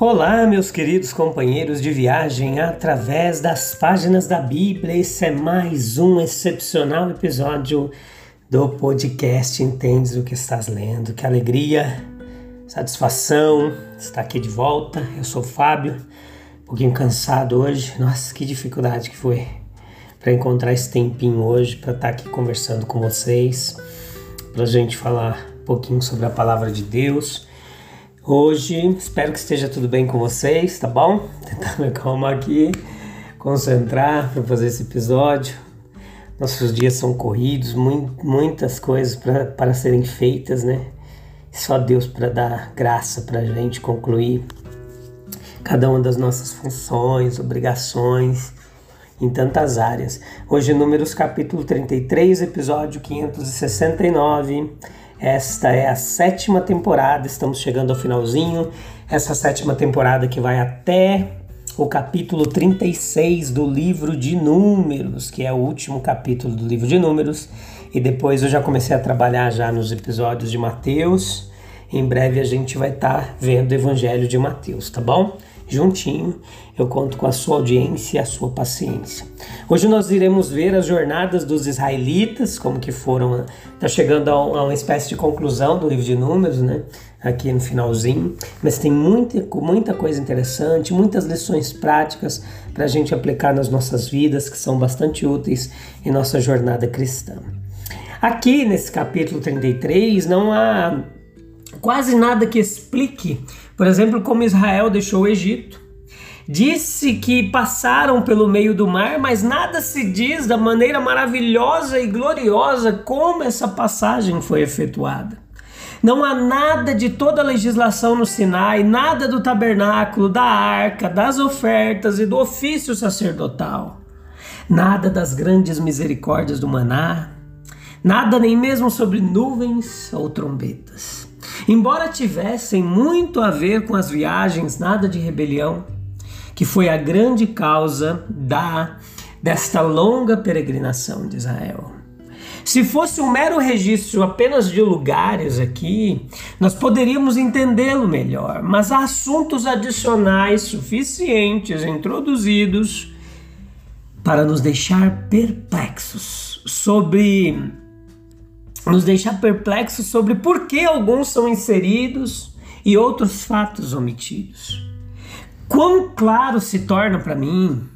Olá, meus queridos companheiros de viagem através das páginas da Bíblia. Esse é mais um excepcional episódio do podcast Entendes o que estás lendo. Que alegria, satisfação estar aqui de volta. Eu sou o Fábio, um pouquinho cansado hoje. Nossa, que dificuldade que foi para encontrar esse tempinho hoje para estar aqui conversando com vocês, para a gente falar um pouquinho sobre a palavra de Deus Hoje espero que esteja tudo bem com vocês, tá bom? Tentar me acalmar aqui, concentrar para fazer esse episódio. Nossos dias são corridos, muitas coisas para serem feitas, né? Só Deus para dar graça para a gente concluir cada uma das nossas funções, obrigações em tantas áreas. Hoje, Números capítulo 33, episódio 569 esta é a sétima temporada, estamos chegando ao finalzinho. Essa sétima temporada que vai até o capítulo 36 do livro de Números, que é o último capítulo do livro de Números. E depois eu já comecei a trabalhar já nos episódios de Mateus. Em breve a gente vai estar tá vendo o Evangelho de Mateus, tá bom? Juntinho. Eu conto com a sua audiência e a sua paciência. Hoje nós iremos ver as jornadas dos israelitas, como que foram, está chegando a, uma espécie de conclusão do livro de Números, né? Aqui no finalzinho, mas tem muita, muita coisa interessante, muitas lições práticas para a gente aplicar nas nossas vidas que são bastante úteis em nossa jornada cristã. Aqui nesse capítulo 33 não há quase nada que explique por exemplo, como Israel deixou o Egito. Disse que passaram pelo meio do mar, mas nada se diz da maneira maravilhosa e gloriosa como essa passagem foi efetuada. Não há nada de toda a legislação no Sinai, nada do tabernáculo, da arca, das ofertas e do ofício sacerdotal. Nada das grandes misericórdias do maná, nada nem mesmo sobre nuvens ou trombetas. Embora tivessem muito a ver com as viagens, nada de rebelião, que foi a grande causa da desta longa peregrinação de Israel. Se fosse um mero registro apenas de lugares aqui, nós poderíamos entendê-lo melhor, mas há assuntos adicionais suficientes introduzidos para nos deixar perplexos sobre nos deixar perplexos sobre por que alguns são inseridos e outros fatos omitidos. Quão claro se torna para mim,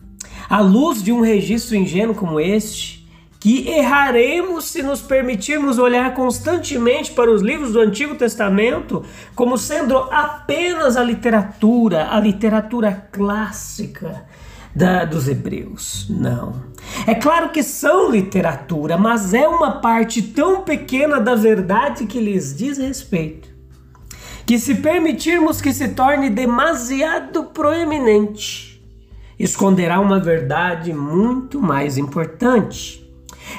à luz de um registro ingênuo como este, que erraremos se nos permitirmos olhar constantemente para os livros do Antigo Testamento como sendo apenas a literatura, a literatura clássica da, dos hebreus. Não. É claro que são literatura, mas é uma parte tão pequena da verdade que lhes diz respeito, que se permitirmos que se torne demasiado proeminente, esconderá uma verdade muito mais importante.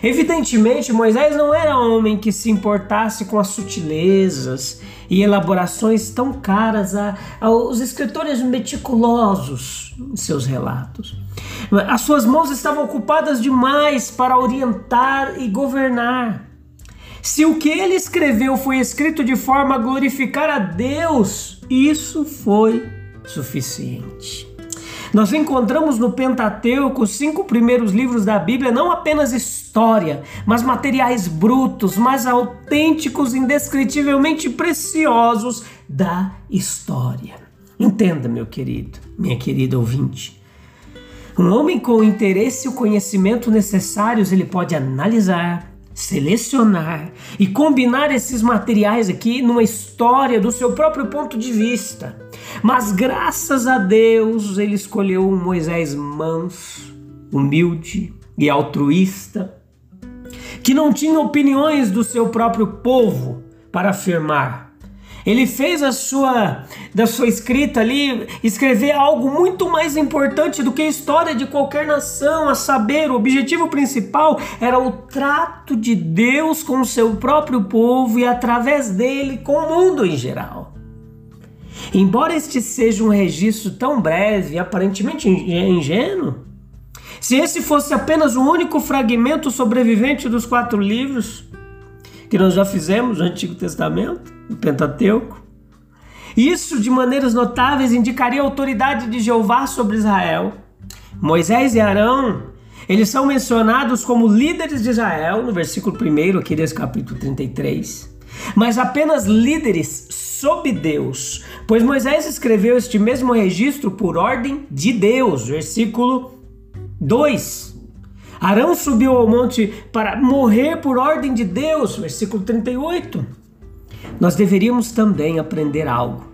Evidentemente, Moisés não era homem que se importasse com as sutilezas e elaborações tão caras a, aos escritores meticulosos em seus relatos. As suas mãos estavam ocupadas demais para orientar e governar. Se o que ele escreveu foi escrito de forma a glorificar a Deus, isso foi suficiente. Nós encontramos no Pentateuco os cinco primeiros livros da Bíblia não apenas história, mas materiais brutos, mais autênticos, indescritivelmente preciosos da história. Entenda, meu querido, minha querida ouvinte. Um homem com o interesse e o conhecimento necessários, ele pode analisar, selecionar e combinar esses materiais aqui numa história do seu próprio ponto de vista. Mas graças a Deus ele escolheu um Moisés manso, humilde e altruísta, que não tinha opiniões do seu próprio povo para afirmar. Ele fez a sua da sua escrita ali escrever algo muito mais importante do que a história de qualquer nação, a saber, o objetivo principal era o trato de Deus com o seu próprio povo e através dele com o mundo em geral. Embora este seja um registro tão breve e aparentemente ingênuo, se esse fosse apenas o único fragmento sobrevivente dos quatro livros que nós já fizemos no Antigo Testamento, no Pentateuco, isso de maneiras notáveis indicaria a autoridade de Jeová sobre Israel. Moisés e Arão, eles são mencionados como líderes de Israel, no versículo 1 aqui desse capítulo 33, mas apenas líderes sob Deus, pois Moisés escreveu este mesmo registro por ordem de Deus, versículo 2. Arão subiu ao monte para morrer por ordem de Deus, versículo 38. Nós deveríamos também aprender algo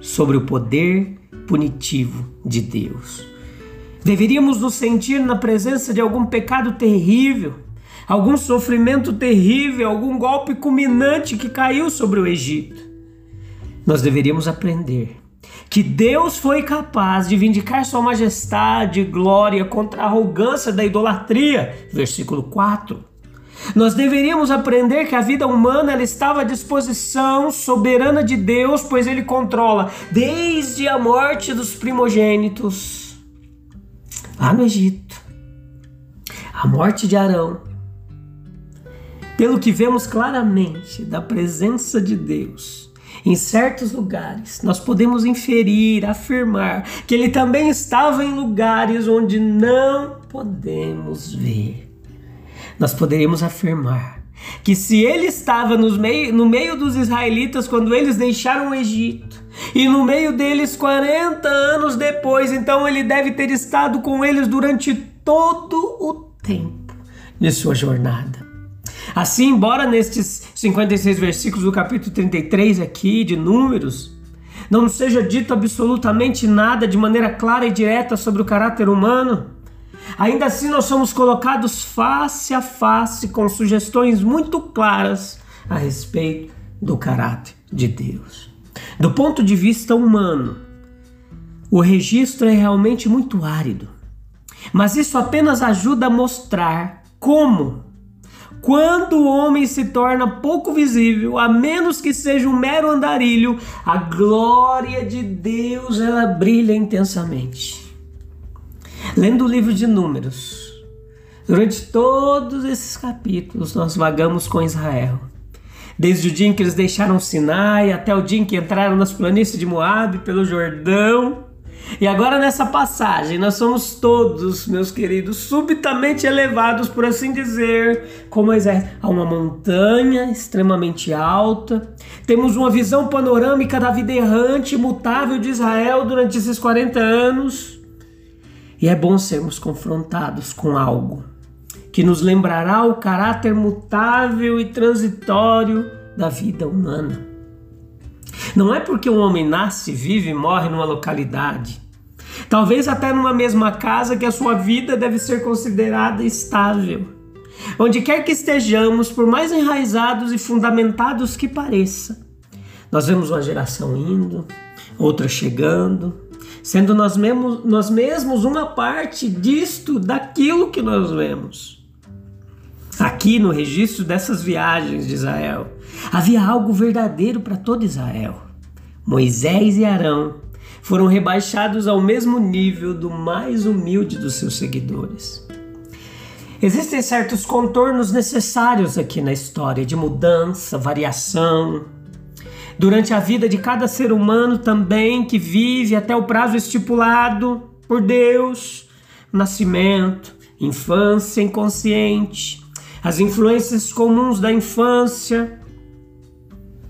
sobre o poder punitivo de Deus. Deveríamos nos sentir na presença de algum pecado terrível, algum sofrimento terrível, algum golpe culminante que caiu sobre o Egito. Nós deveríamos aprender que Deus foi capaz de vindicar sua majestade e glória contra a arrogância da idolatria. Versículo 4. Nós deveríamos aprender que a vida humana ela estava à disposição soberana de Deus, pois ele controla desde a morte dos primogênitos lá no Egito, a morte de Arão. Pelo que vemos claramente da presença de Deus, em certos lugares, nós podemos inferir, afirmar que ele também estava em lugares onde não podemos ver. Nós poderíamos afirmar que se ele estava meio, no meio dos israelitas quando eles deixaram o Egito, e no meio deles 40 anos depois, então ele deve ter estado com eles durante todo o tempo de sua jornada. Assim, embora nestes 56 versículos do capítulo 33 aqui de Números, não seja dito absolutamente nada de maneira clara e direta sobre o caráter humano, ainda assim nós somos colocados face a face com sugestões muito claras a respeito do caráter de Deus. Do ponto de vista humano, o registro é realmente muito árido, mas isso apenas ajuda a mostrar como quando o homem se torna pouco visível, a menos que seja um mero andarilho, a glória de Deus ela brilha intensamente. Lendo o livro de Números, durante todos esses capítulos nós vagamos com Israel. Desde o dia em que eles deixaram Sinai até o dia em que entraram nas planícies de Moabe, pelo Jordão, e agora nessa passagem, nós somos todos, meus queridos, subitamente elevados, por assim dizer, como a uma montanha extremamente alta. Temos uma visão panorâmica da vida errante, imutável de Israel durante esses 40 anos. E é bom sermos confrontados com algo que nos lembrará o caráter mutável e transitório da vida humana. Não é porque um homem nasce, vive e morre numa localidade, talvez até numa mesma casa, que a sua vida deve ser considerada estável. Onde quer que estejamos, por mais enraizados e fundamentados que pareça, nós vemos uma geração indo, outra chegando, sendo nós mesmos, nós mesmos uma parte disto, daquilo que nós vemos. Aqui no registro dessas viagens de Israel, havia algo verdadeiro para todo Israel. Moisés e Arão foram rebaixados ao mesmo nível do mais humilde dos seus seguidores. Existem certos contornos necessários aqui na história de mudança, variação. Durante a vida de cada ser humano também que vive até o prazo estipulado por Deus, nascimento, infância inconsciente, as influências comuns da infância,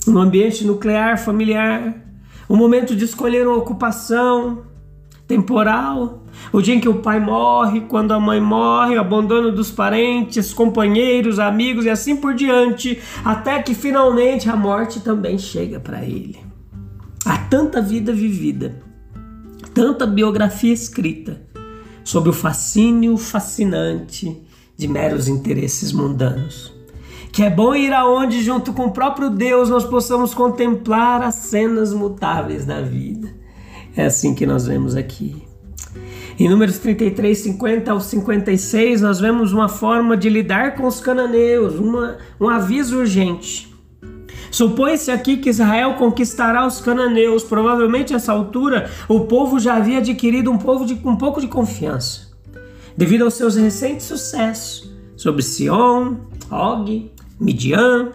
no ambiente nuclear familiar, o momento de escolher uma ocupação temporal, o dia em que o pai morre, quando a mãe morre, o abandono dos parentes, companheiros, amigos e assim por diante, até que finalmente a morte também chega para ele. Há tanta vida vivida, tanta biografia escrita sobre o fascínio fascinante de meros interesses mundanos. Que é bom ir aonde, junto com o próprio Deus, nós possamos contemplar as cenas mutáveis da vida. É assim que nós vemos aqui. Em Números 33, 50 ao 56, nós vemos uma forma de lidar com os cananeus, uma, um aviso urgente. Supõe-se aqui que Israel conquistará os cananeus. Provavelmente, a essa altura, o povo já havia adquirido um, povo de, um pouco de confiança, devido aos seus recentes sucessos sobre Sion, Og, Midian.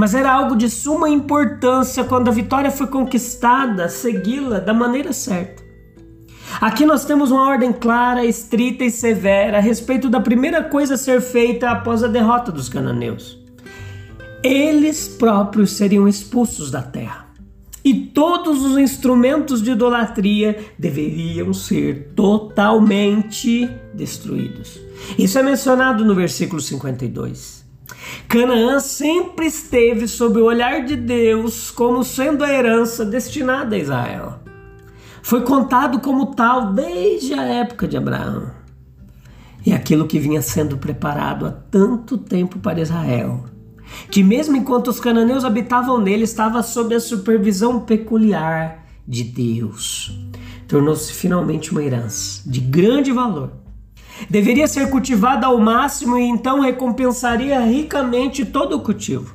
Mas era algo de suma importância quando a vitória foi conquistada, segui-la da maneira certa. Aqui nós temos uma ordem clara, estrita e severa a respeito da primeira coisa a ser feita após a derrota dos cananeus. Eles próprios seriam expulsos da terra. E todos os instrumentos de idolatria deveriam ser totalmente destruídos. Isso é mencionado no versículo 52. Canaã sempre esteve sob o olhar de Deus como sendo a herança destinada a Israel foi contado como tal desde a época de Abraão. E aquilo que vinha sendo preparado há tanto tempo para Israel, que mesmo enquanto os cananeus habitavam nele, estava sob a supervisão peculiar de Deus. Tornou-se finalmente uma herança de grande valor. Deveria ser cultivada ao máximo e então recompensaria ricamente todo o cultivo.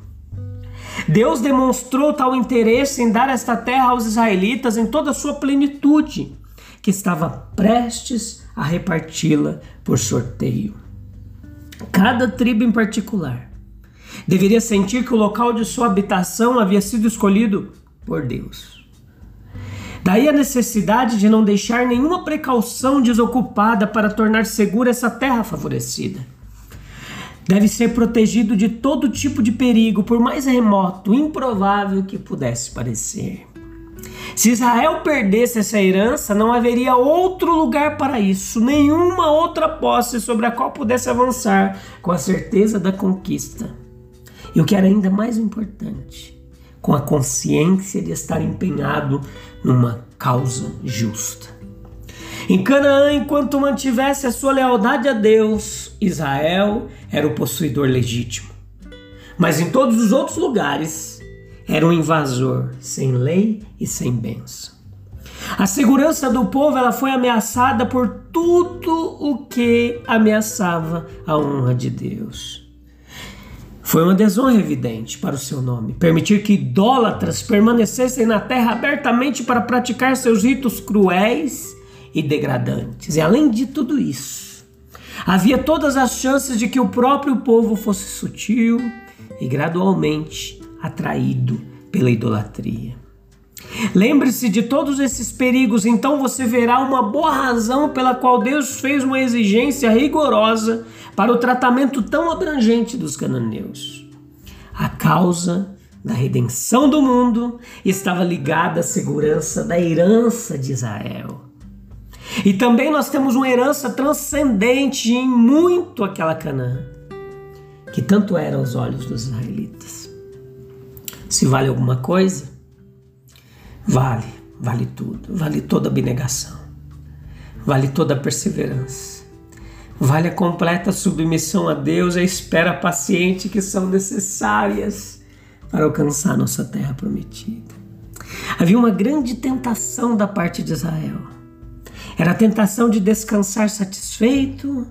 Deus demonstrou tal interesse em dar esta terra aos israelitas em toda a sua plenitude, que estava prestes a reparti-la por sorteio. Cada tribo em particular deveria sentir que o local de sua habitação havia sido escolhido por Deus. Daí a necessidade de não deixar nenhuma precaução desocupada para tornar segura essa terra favorecida deve ser protegido de todo tipo de perigo, por mais remoto, improvável que pudesse parecer. Se Israel perdesse essa herança, não haveria outro lugar para isso, nenhuma outra posse sobre a qual pudesse avançar com a certeza da conquista. E o que era ainda mais importante, com a consciência de estar empenhado numa causa justa. Em Canaã, enquanto mantivesse a sua lealdade a Deus, Israel era o possuidor legítimo. Mas em todos os outros lugares, era um invasor, sem lei e sem bênção. A segurança do povo ela foi ameaçada por tudo o que ameaçava a honra de Deus. Foi uma desonra evidente para o seu nome. Permitir que idólatras permanecessem na terra abertamente para praticar seus ritos cruéis e degradantes. E além de tudo isso, havia todas as chances de que o próprio povo fosse sutil e gradualmente atraído pela idolatria. Lembre-se de todos esses perigos, então você verá uma boa razão pela qual Deus fez uma exigência rigorosa para o tratamento tão abrangente dos cananeus. A causa da redenção do mundo estava ligada à segurança da herança de Israel. E também nós temos uma herança transcendente em muito aquela Canaã, que tanto era aos olhos dos israelitas. Se vale alguma coisa, vale, vale tudo, vale toda abnegação, vale toda perseverança, vale a completa submissão a Deus e a espera paciente que são necessárias para alcançar nossa terra prometida. Havia uma grande tentação da parte de Israel era a tentação de descansar satisfeito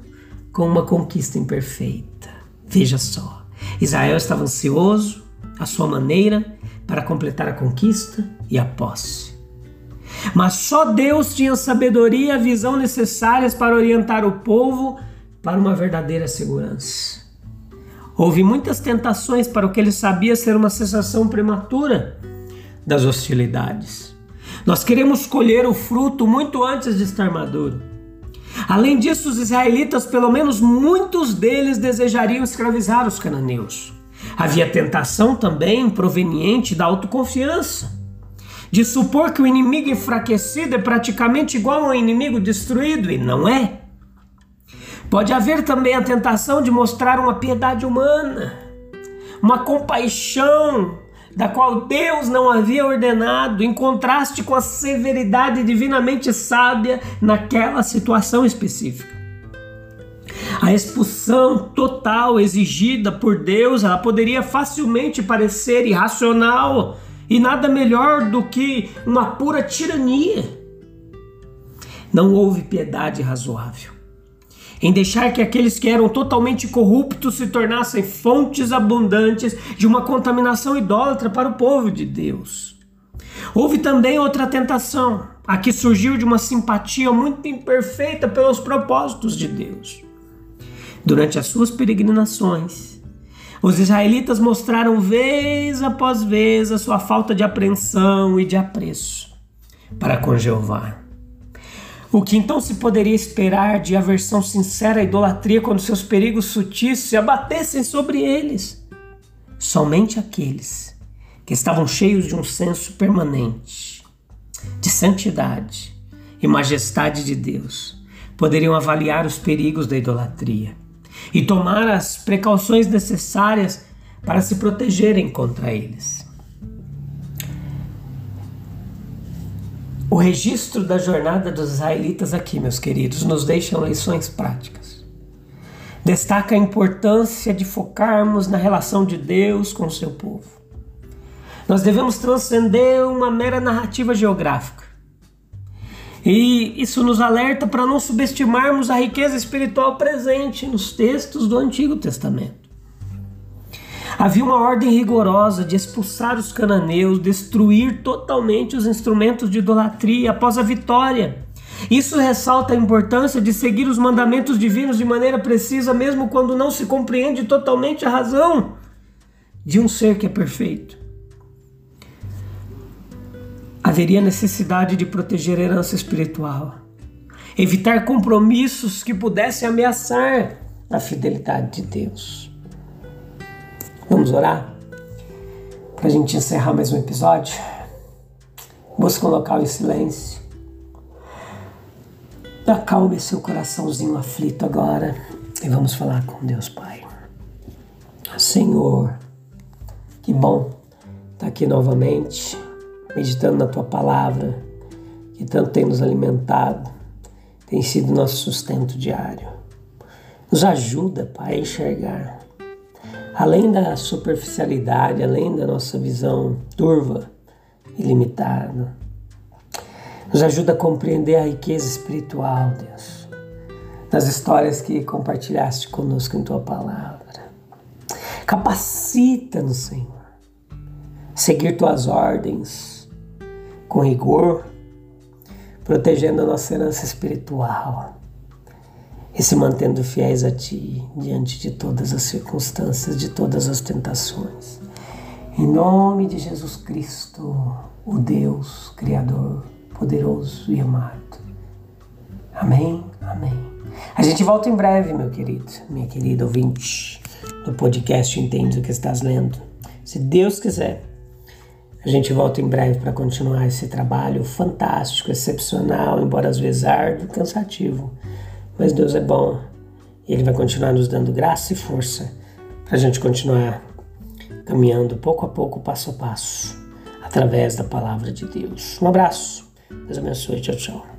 com uma conquista imperfeita. Veja só, Israel estava ansioso, à sua maneira, para completar a conquista e a posse. Mas só Deus tinha sabedoria e a visão necessárias para orientar o povo para uma verdadeira segurança. Houve muitas tentações para o que ele sabia ser uma cessação prematura das hostilidades. Nós queremos colher o fruto muito antes de estar maduro. Além disso, os israelitas, pelo menos muitos deles, desejariam escravizar os cananeus. Havia tentação também proveniente da autoconfiança, de supor que o inimigo enfraquecido é praticamente igual ao inimigo destruído, e não é. Pode haver também a tentação de mostrar uma piedade humana, uma compaixão da qual Deus não havia ordenado, em contraste com a severidade divinamente sábia naquela situação específica. A expulsão total exigida por Deus, ela poderia facilmente parecer irracional e nada melhor do que uma pura tirania. Não houve piedade razoável em deixar que aqueles que eram totalmente corruptos se tornassem fontes abundantes de uma contaminação idólatra para o povo de Deus. Houve também outra tentação, a que surgiu de uma simpatia muito imperfeita pelos propósitos de Deus. Durante as suas peregrinações, os israelitas mostraram vez após vez a sua falta de apreensão e de apreço para com Jeová. O que então se poderia esperar de aversão sincera à idolatria quando seus perigos sutis se abatessem sobre eles? Somente aqueles que estavam cheios de um senso permanente de santidade e majestade de Deus poderiam avaliar os perigos da idolatria e tomar as precauções necessárias para se protegerem contra eles. O registro da jornada dos israelitas aqui, meus queridos, nos deixa lições práticas. Destaca a importância de focarmos na relação de Deus com o seu povo. Nós devemos transcender uma mera narrativa geográfica. E isso nos alerta para não subestimarmos a riqueza espiritual presente nos textos do Antigo Testamento. Havia uma ordem rigorosa de expulsar os cananeus, destruir totalmente os instrumentos de idolatria após a vitória. Isso ressalta a importância de seguir os mandamentos divinos de maneira precisa, mesmo quando não se compreende totalmente a razão de um ser que é perfeito. Haveria necessidade de proteger a herança espiritual, evitar compromissos que pudessem ameaçar a fidelidade de Deus. Vamos orar? Para a gente encerrar mais um episódio. Busca um local em silêncio. Acalme seu coraçãozinho aflito agora e vamos falar com Deus Pai. Senhor, que bom estar aqui novamente, meditando na tua palavra, que tanto tem nos alimentado, tem sido nosso sustento diário. Nos ajuda, Pai, a enxergar além da superficialidade, além da nossa visão turva e limitada. Nos ajuda a compreender a riqueza espiritual, Deus, das histórias que compartilhaste conosco em tua palavra. Capacita-nos, Senhor, a seguir tuas ordens com rigor, protegendo a nossa herança espiritual e se mantendo fiéis a Ti diante de todas as circunstâncias, de todas as tentações. Em nome de Jesus Cristo, o Deus Criador, poderoso e amado. Amém, amém. A gente volta em breve, meu querido, minha querida ouvinte do podcast Entende o que estás lendo. Se Deus quiser, a gente volta em breve para continuar esse trabalho fantástico, excepcional, embora às vezes árduo, cansativo mas Deus é bom e Ele vai continuar nos dando graça e força para a gente continuar caminhando pouco a pouco, passo a passo, através da palavra de Deus. Um abraço, Deus abençoe, tchau, tchau.